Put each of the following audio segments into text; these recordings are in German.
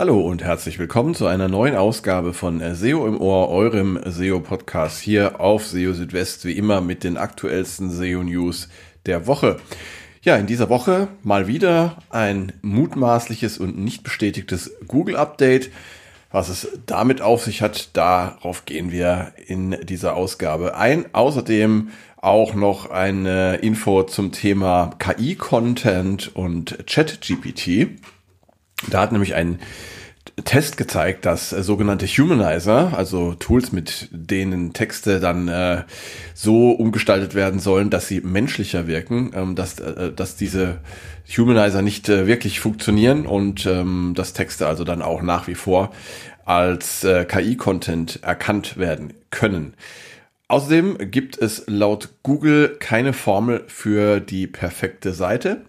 Hallo und herzlich willkommen zu einer neuen Ausgabe von SEO im Ohr, eurem SEO-Podcast hier auf SEO Südwest, wie immer mit den aktuellsten SEO-News der Woche. Ja, in dieser Woche mal wieder ein mutmaßliches und nicht bestätigtes Google-Update. Was es damit auf sich hat, darauf gehen wir in dieser Ausgabe ein. Außerdem auch noch eine Info zum Thema KI-Content und ChatGPT. Da hat nämlich ein Test gezeigt, dass äh, sogenannte Humanizer, also Tools, mit denen Texte dann äh, so umgestaltet werden sollen, dass sie menschlicher wirken, ähm, dass, äh, dass diese Humanizer nicht äh, wirklich funktionieren und ähm, dass Texte also dann auch nach wie vor als äh, KI-Content erkannt werden können. Außerdem gibt es laut Google keine Formel für die perfekte Seite.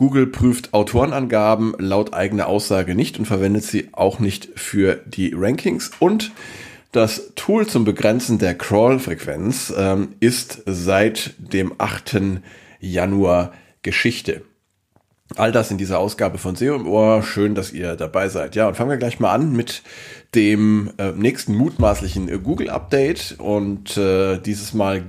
Google prüft Autorenangaben laut eigener Aussage nicht und verwendet sie auch nicht für die Rankings. Und das Tool zum Begrenzen der Crawl-Frequenz ähm, ist seit dem 8. Januar Geschichte. All das in dieser Ausgabe von SEO im Ohr. Schön, dass ihr dabei seid. Ja, und fangen wir gleich mal an mit dem äh, nächsten mutmaßlichen Google-Update. Und äh, dieses Mal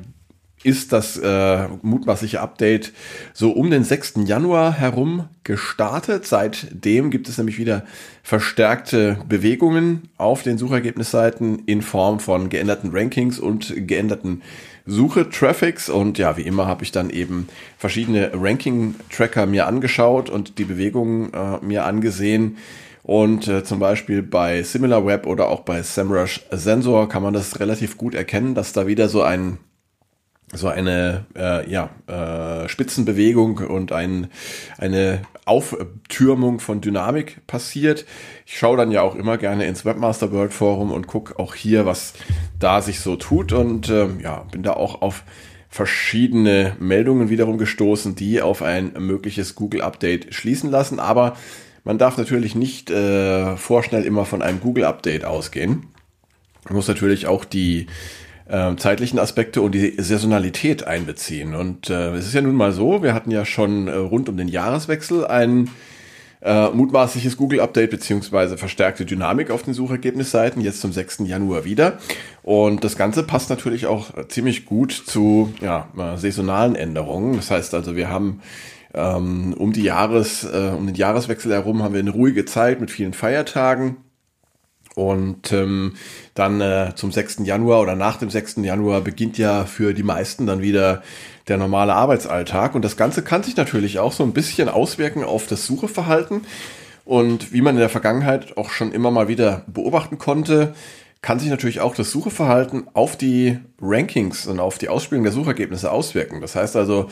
ist das äh, mutmaßliche Update so um den 6. Januar herum gestartet. Seitdem gibt es nämlich wieder verstärkte Bewegungen auf den Suchergebnisseiten in Form von geänderten Rankings und geänderten Suche-Traffics. Und ja, wie immer habe ich dann eben verschiedene Ranking-Tracker mir angeschaut und die Bewegungen äh, mir angesehen. Und äh, zum Beispiel bei SimilarWeb oder auch bei SEMrush Sensor kann man das relativ gut erkennen, dass da wieder so ein so eine äh, ja, äh, Spitzenbewegung und ein, eine Auftürmung von Dynamik passiert. Ich schaue dann ja auch immer gerne ins Webmaster World Forum und gucke auch hier, was da sich so tut und äh, ja, bin da auch auf verschiedene Meldungen wiederum gestoßen, die auf ein mögliches Google Update schließen lassen. Aber man darf natürlich nicht äh, vorschnell immer von einem Google Update ausgehen. Man muss natürlich auch die äh, zeitlichen Aspekte und die Saisonalität einbeziehen. Und äh, es ist ja nun mal so, wir hatten ja schon äh, rund um den Jahreswechsel ein äh, mutmaßliches Google-Update beziehungsweise verstärkte Dynamik auf den Suchergebnisseiten, jetzt zum 6. Januar wieder. Und das Ganze passt natürlich auch ziemlich gut zu ja, äh, saisonalen Änderungen. Das heißt also, wir haben ähm, um die Jahres, äh, um den Jahreswechsel herum haben wir eine ruhige Zeit mit vielen Feiertagen. Und ähm, dann äh, zum 6. Januar oder nach dem 6. Januar beginnt ja für die meisten dann wieder der normale Arbeitsalltag. Und das Ganze kann sich natürlich auch so ein bisschen auswirken auf das Sucheverhalten. Und wie man in der Vergangenheit auch schon immer mal wieder beobachten konnte, kann sich natürlich auch das Sucheverhalten auf die Rankings und auf die Ausspielung der Suchergebnisse auswirken. Das heißt also,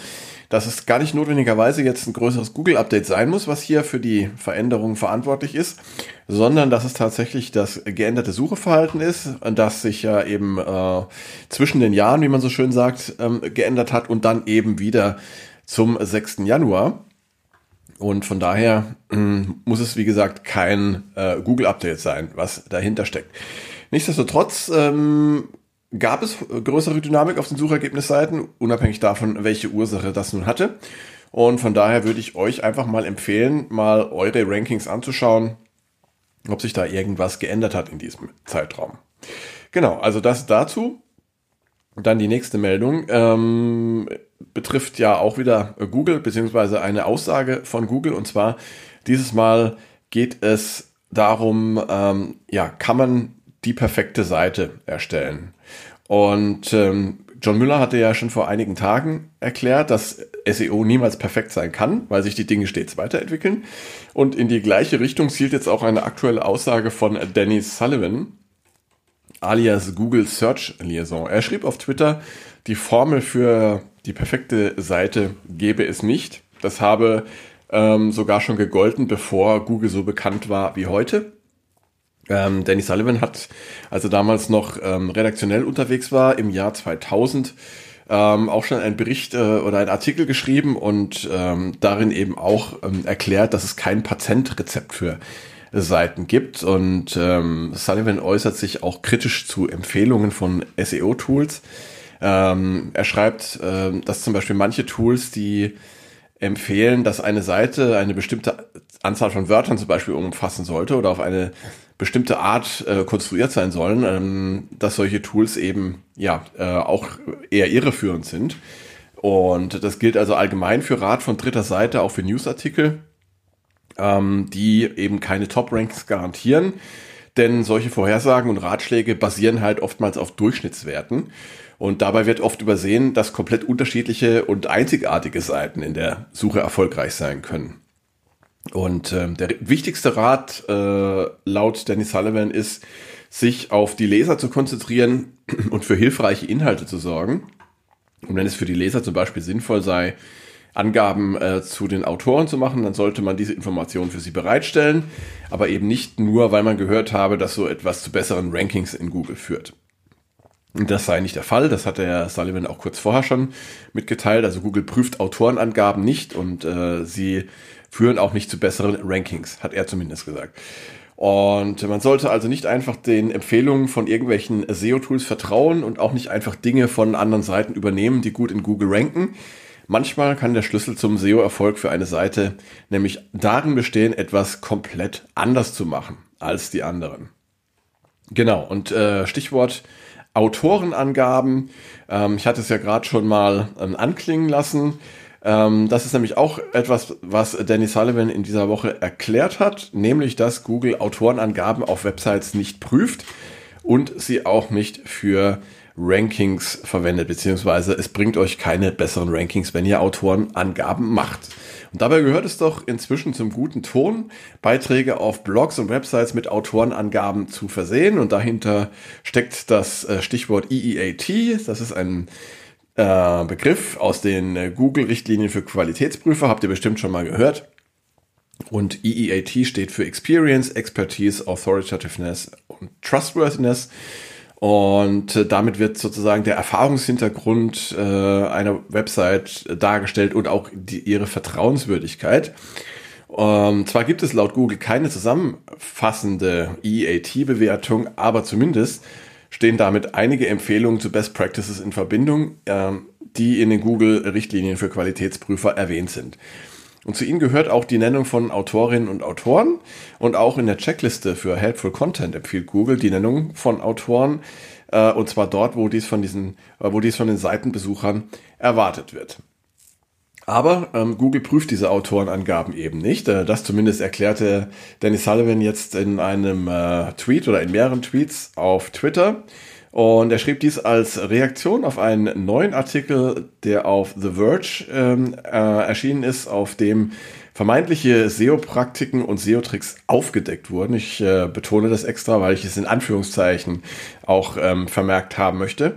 dass es gar nicht notwendigerweise jetzt ein größeres Google-Update sein muss, was hier für die Veränderung verantwortlich ist, sondern dass es tatsächlich das geänderte Sucheverhalten ist, das sich ja eben äh, zwischen den Jahren, wie man so schön sagt, ähm, geändert hat und dann eben wieder zum 6. Januar. Und von daher äh, muss es, wie gesagt, kein äh, Google-Update sein, was dahinter steckt. Nichtsdestotrotz ähm, gab es größere Dynamik auf den Suchergebnisseiten, unabhängig davon, welche Ursache das nun hatte. Und von daher würde ich euch einfach mal empfehlen, mal eure Rankings anzuschauen, ob sich da irgendwas geändert hat in diesem Zeitraum. Genau, also das dazu. Dann die nächste Meldung ähm, betrifft ja auch wieder Google, beziehungsweise eine Aussage von Google. Und zwar dieses Mal geht es darum, ähm, ja, kann man die perfekte Seite erstellen. Und ähm, John Müller hatte ja schon vor einigen Tagen erklärt, dass SEO niemals perfekt sein kann, weil sich die Dinge stets weiterentwickeln. Und in die gleiche Richtung zielt jetzt auch eine aktuelle Aussage von Danny Sullivan, alias Google Search Liaison. Er schrieb auf Twitter, die Formel für die perfekte Seite gäbe es nicht. Das habe ähm, sogar schon gegolten, bevor Google so bekannt war wie heute. Ähm, Danny Sullivan hat, als er damals noch ähm, redaktionell unterwegs war, im Jahr 2000 ähm, auch schon einen Bericht äh, oder einen Artikel geschrieben und ähm, darin eben auch ähm, erklärt, dass es kein Patentrezept für Seiten gibt. Und ähm, Sullivan äußert sich auch kritisch zu Empfehlungen von SEO-Tools. Ähm, er schreibt, äh, dass zum Beispiel manche Tools, die empfehlen, dass eine Seite eine bestimmte Anzahl von Wörtern zum Beispiel umfassen sollte oder auf eine bestimmte Art äh, konstruiert sein sollen, ähm, dass solche Tools eben ja äh, auch eher irreführend sind. Und das gilt also allgemein für Rat von dritter Seite, auch für Newsartikel, ähm, die eben keine Top-Ranks garantieren. Denn solche Vorhersagen und Ratschläge basieren halt oftmals auf Durchschnittswerten. Und dabei wird oft übersehen, dass komplett unterschiedliche und einzigartige Seiten in der Suche erfolgreich sein können. Und ähm, der wichtigste Rat äh, laut Danny Sullivan ist, sich auf die Leser zu konzentrieren und für hilfreiche Inhalte zu sorgen. Und wenn es für die Leser zum Beispiel sinnvoll sei, Angaben äh, zu den Autoren zu machen, dann sollte man diese Informationen für sie bereitstellen, aber eben nicht nur, weil man gehört habe, dass so etwas zu besseren Rankings in Google führt. Und das sei nicht der Fall, das hat der Sullivan auch kurz vorher schon mitgeteilt. Also Google prüft Autorenangaben nicht und äh, sie führen auch nicht zu besseren Rankings, hat er zumindest gesagt. Und man sollte also nicht einfach den Empfehlungen von irgendwelchen SEO-Tools vertrauen und auch nicht einfach Dinge von anderen Seiten übernehmen, die gut in Google ranken. Manchmal kann der Schlüssel zum SEO-Erfolg für eine Seite nämlich darin bestehen, etwas komplett anders zu machen als die anderen. Genau, und äh, Stichwort Autorenangaben. Ähm, ich hatte es ja gerade schon mal ähm, anklingen lassen. Ähm, das ist nämlich auch etwas, was Danny Sullivan in dieser Woche erklärt hat, nämlich dass Google Autorenangaben auf Websites nicht prüft und sie auch nicht für Rankings verwendet, beziehungsweise es bringt euch keine besseren Rankings, wenn ihr Autorenangaben macht. Und dabei gehört es doch inzwischen zum guten Ton, Beiträge auf Blogs und Websites mit Autorenangaben zu versehen. Und dahinter steckt das äh, Stichwort EEAT. Das ist ein äh, Begriff aus den äh, Google-Richtlinien für Qualitätsprüfer, habt ihr bestimmt schon mal gehört. Und EEAT steht für Experience, Expertise, Authoritativeness und Trustworthiness. Und äh, damit wird sozusagen der Erfahrungshintergrund äh, einer Website dargestellt und auch die, ihre Vertrauenswürdigkeit. Ähm, zwar gibt es laut Google keine zusammenfassende EAT-Bewertung, aber zumindest stehen damit einige Empfehlungen zu Best Practices in Verbindung, ähm, die in den Google-Richtlinien für Qualitätsprüfer erwähnt sind. Und zu ihnen gehört auch die Nennung von Autorinnen und Autoren. Und auch in der Checkliste für Helpful Content empfiehlt Google die Nennung von Autoren. Äh, und zwar dort, wo dies von diesen, äh, wo dies von den Seitenbesuchern erwartet wird. Aber ähm, Google prüft diese Autorenangaben eben nicht. Äh, das zumindest erklärte Danny Sullivan jetzt in einem äh, Tweet oder in mehreren Tweets auf Twitter. Und er schrieb dies als Reaktion auf einen neuen Artikel, der auf The Verge ähm, äh, erschienen ist, auf dem vermeintliche SEO-Praktiken und SEO-Tricks aufgedeckt wurden. Ich äh, betone das extra, weil ich es in Anführungszeichen auch ähm, vermerkt haben möchte.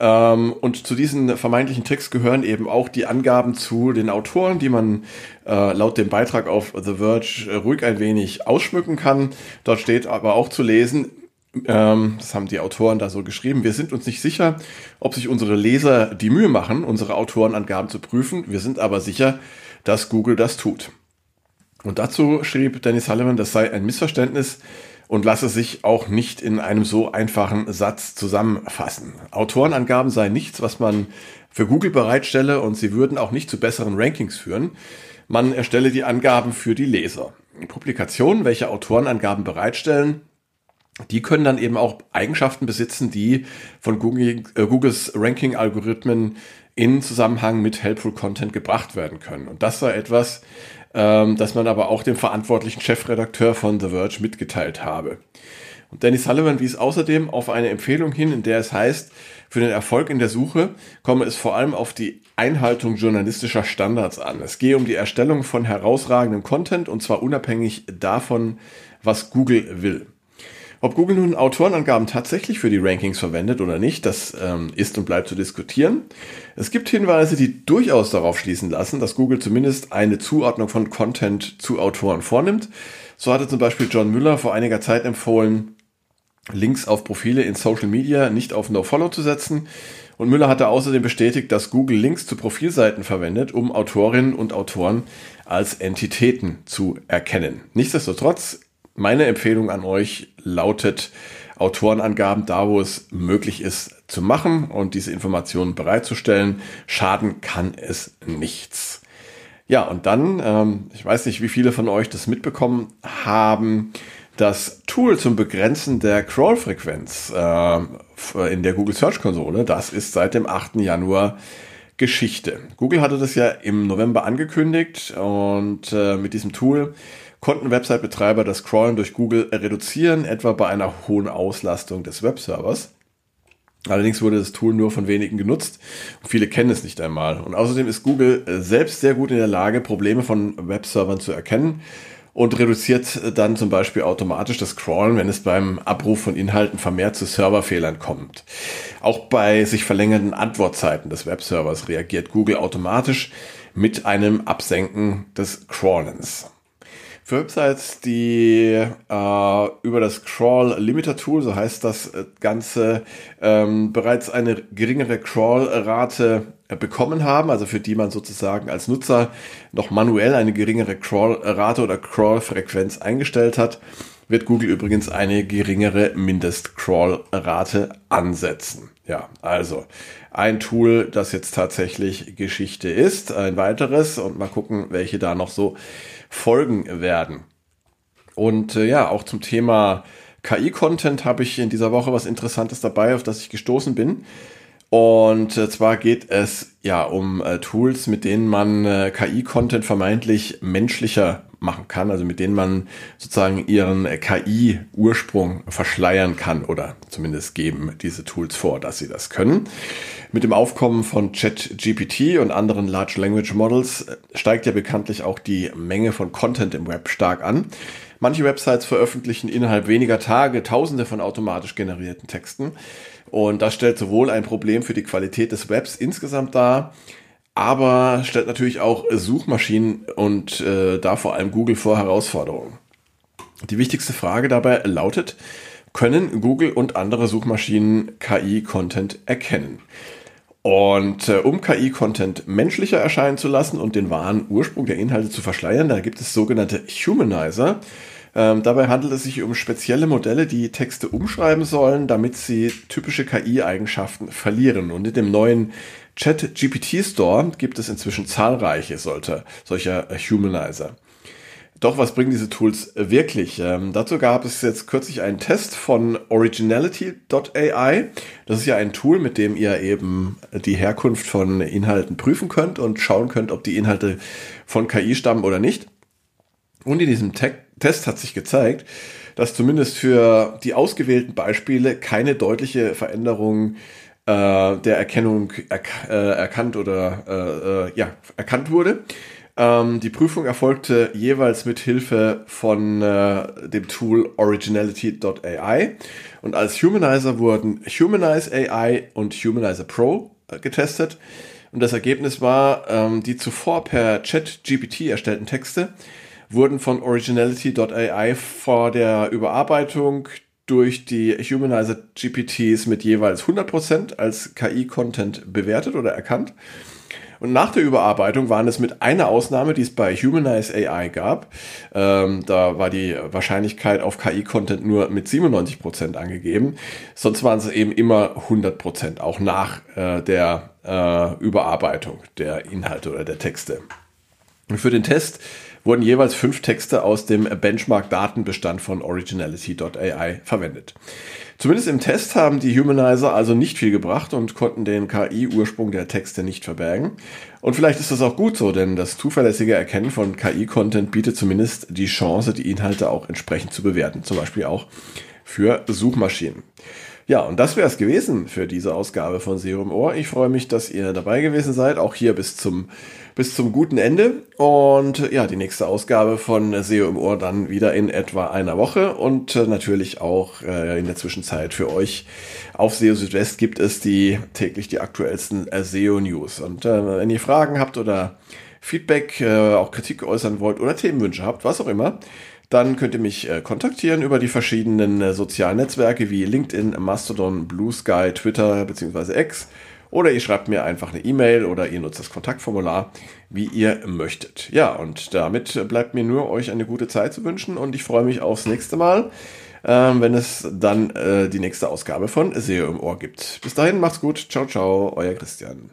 Ähm, und zu diesen vermeintlichen Tricks gehören eben auch die Angaben zu den Autoren, die man äh, laut dem Beitrag auf The Verge äh, ruhig ein wenig ausschmücken kann. Dort steht aber auch zu lesen, ähm, das haben die Autoren da so geschrieben, wir sind uns nicht sicher, ob sich unsere Leser die Mühe machen, unsere Autorenangaben zu prüfen. Wir sind aber sicher, dass Google das tut. Und dazu schrieb Danny Sullivan, das sei ein Missverständnis, und lasse sich auch nicht in einem so einfachen Satz zusammenfassen. Autorenangaben seien nichts, was man für Google bereitstelle und sie würden auch nicht zu besseren Rankings führen. Man erstelle die Angaben für die Leser. Publikationen, welche Autorenangaben bereitstellen, die können dann eben auch Eigenschaften besitzen, die von Google, äh, Googles Ranking-Algorithmen in Zusammenhang mit Helpful Content gebracht werden können. Und das sei etwas, ähm, das man aber auch dem verantwortlichen Chefredakteur von The Verge mitgeteilt habe. Und Danny Sullivan wies außerdem auf eine Empfehlung hin, in der es heißt, für den Erfolg in der Suche komme es vor allem auf die Einhaltung journalistischer Standards an. Es gehe um die Erstellung von herausragendem Content und zwar unabhängig davon, was Google will. Ob Google nun Autorenangaben tatsächlich für die Rankings verwendet oder nicht, das ähm, ist und bleibt zu diskutieren. Es gibt Hinweise, die durchaus darauf schließen lassen, dass Google zumindest eine Zuordnung von Content zu Autoren vornimmt. So hatte zum Beispiel John Müller vor einiger Zeit empfohlen, Links auf Profile in Social Media nicht auf No-Follow zu setzen. Und Müller hatte außerdem bestätigt, dass Google Links zu Profilseiten verwendet, um Autorinnen und Autoren als Entitäten zu erkennen. Nichtsdestotrotz meine Empfehlung an euch lautet, Autorenangaben da, wo es möglich ist, zu machen und diese Informationen bereitzustellen. Schaden kann es nichts. Ja, und dann, ähm, ich weiß nicht, wie viele von euch das mitbekommen haben, das Tool zum Begrenzen der Crawl-Frequenz äh, in der Google Search Konsole, das ist seit dem 8. Januar Geschichte. Google hatte das ja im November angekündigt und äh, mit diesem Tool konnten Website-Betreiber das Crawlen durch Google reduzieren, etwa bei einer hohen Auslastung des Webservers. Allerdings wurde das Tool nur von wenigen genutzt und viele kennen es nicht einmal. Und außerdem ist Google äh, selbst sehr gut in der Lage, Probleme von Webservern zu erkennen und reduziert dann zum Beispiel automatisch das Crawlen, wenn es beim Abruf von Inhalten vermehrt zu Serverfehlern kommt. Auch bei sich verlängernden Antwortzeiten des Webservers reagiert Google automatisch mit einem Absenken des Crawlens. Für Websites, die äh, über das Crawl Limiter Tool, so heißt das äh, Ganze, ähm, bereits eine geringere Crawl-Rate äh, bekommen haben, also für die man sozusagen als Nutzer noch manuell eine geringere Crawl-Rate oder Crawl-Frequenz eingestellt hat, wird Google übrigens eine geringere Mindest-Crawl-Rate ansetzen. Ja, also ein Tool, das jetzt tatsächlich Geschichte ist, ein weiteres und mal gucken, welche da noch so folgen werden. Und äh, ja, auch zum Thema KI-Content habe ich in dieser Woche was Interessantes dabei, auf das ich gestoßen bin. Und äh, zwar geht es ja um äh, Tools, mit denen man äh, KI-Content vermeintlich menschlicher machen kann, also mit denen man sozusagen ihren äh, KI-Ursprung verschleiern kann oder zumindest geben diese Tools vor, dass sie das können. Mit dem Aufkommen von ChatGPT und anderen Large Language Models äh, steigt ja bekanntlich auch die Menge von Content im Web stark an. Manche Websites veröffentlichen innerhalb weniger Tage Tausende von automatisch generierten Texten. Und das stellt sowohl ein Problem für die Qualität des Webs insgesamt dar, aber stellt natürlich auch Suchmaschinen und äh, da vor allem Google vor Herausforderungen. Die wichtigste Frage dabei lautet, können Google und andere Suchmaschinen KI-Content erkennen? Und äh, um KI-Content menschlicher erscheinen zu lassen und den wahren Ursprung der Inhalte zu verschleiern, da gibt es sogenannte Humanizer. Ähm, dabei handelt es sich um spezielle Modelle, die Texte umschreiben sollen, damit sie typische KI-Eigenschaften verlieren. Und in dem neuen Chat-GPT Store gibt es inzwischen zahlreiche solcher, solcher Humanizer. Doch was bringen diese Tools wirklich? Ähm, dazu gab es jetzt kürzlich einen Test von Originality.ai. Das ist ja ein Tool, mit dem ihr eben die Herkunft von Inhalten prüfen könnt und schauen könnt, ob die Inhalte von KI stammen oder nicht. Und in diesem Te Test hat sich gezeigt, dass zumindest für die ausgewählten Beispiele keine deutliche Veränderung äh, der Erkennung erk äh, erkannt oder äh, äh, ja erkannt wurde. Ähm, die Prüfung erfolgte jeweils mit Hilfe von äh, dem Tool Originality.ai und als Humanizer wurden Humanize AI und Humanizer Pro äh, getestet. Und das Ergebnis war, ähm, die zuvor per Chat-GPT erstellten Texte wurden von Originality.ai vor der Überarbeitung durch die Humanizer GPTs mit jeweils 100% als KI-Content bewertet oder erkannt. Und nach der Überarbeitung waren es mit einer Ausnahme, die es bei Humanize AI gab. Ähm, da war die Wahrscheinlichkeit auf KI-Content nur mit 97% angegeben. Sonst waren es eben immer 100%, auch nach äh, der äh, Überarbeitung der Inhalte oder der Texte. Für den Test wurden jeweils fünf Texte aus dem Benchmark-Datenbestand von Originality.ai verwendet. Zumindest im Test haben die Humanizer also nicht viel gebracht und konnten den KI-Ursprung der Texte nicht verbergen. Und vielleicht ist das auch gut so, denn das zuverlässige Erkennen von KI-Content bietet zumindest die Chance, die Inhalte auch entsprechend zu bewerten, zum Beispiel auch für Suchmaschinen. Ja, und das wäre es gewesen für diese Ausgabe von Serum Ohr. Ich freue mich, dass ihr dabei gewesen seid, auch hier bis zum bis zum guten Ende. Und ja, die nächste Ausgabe von SEO im Ohr dann wieder in etwa einer Woche und äh, natürlich auch äh, in der Zwischenzeit für euch auf SEO Südwest gibt es die täglich die aktuellsten äh, SEO News. Und äh, wenn ihr Fragen habt oder Feedback, äh, auch Kritik äußern wollt oder Themenwünsche habt, was auch immer, dann könnt ihr mich äh, kontaktieren über die verschiedenen äh, sozialen Netzwerke wie LinkedIn, Mastodon, Blue Sky, Twitter bzw. X oder ihr schreibt mir einfach eine E-Mail oder ihr nutzt das Kontaktformular, wie ihr möchtet. Ja, und damit bleibt mir nur euch eine gute Zeit zu wünschen und ich freue mich aufs nächste Mal, ähm, wenn es dann äh, die nächste Ausgabe von SEO im Ohr gibt. Bis dahin, macht's gut. Ciao, ciao, euer Christian.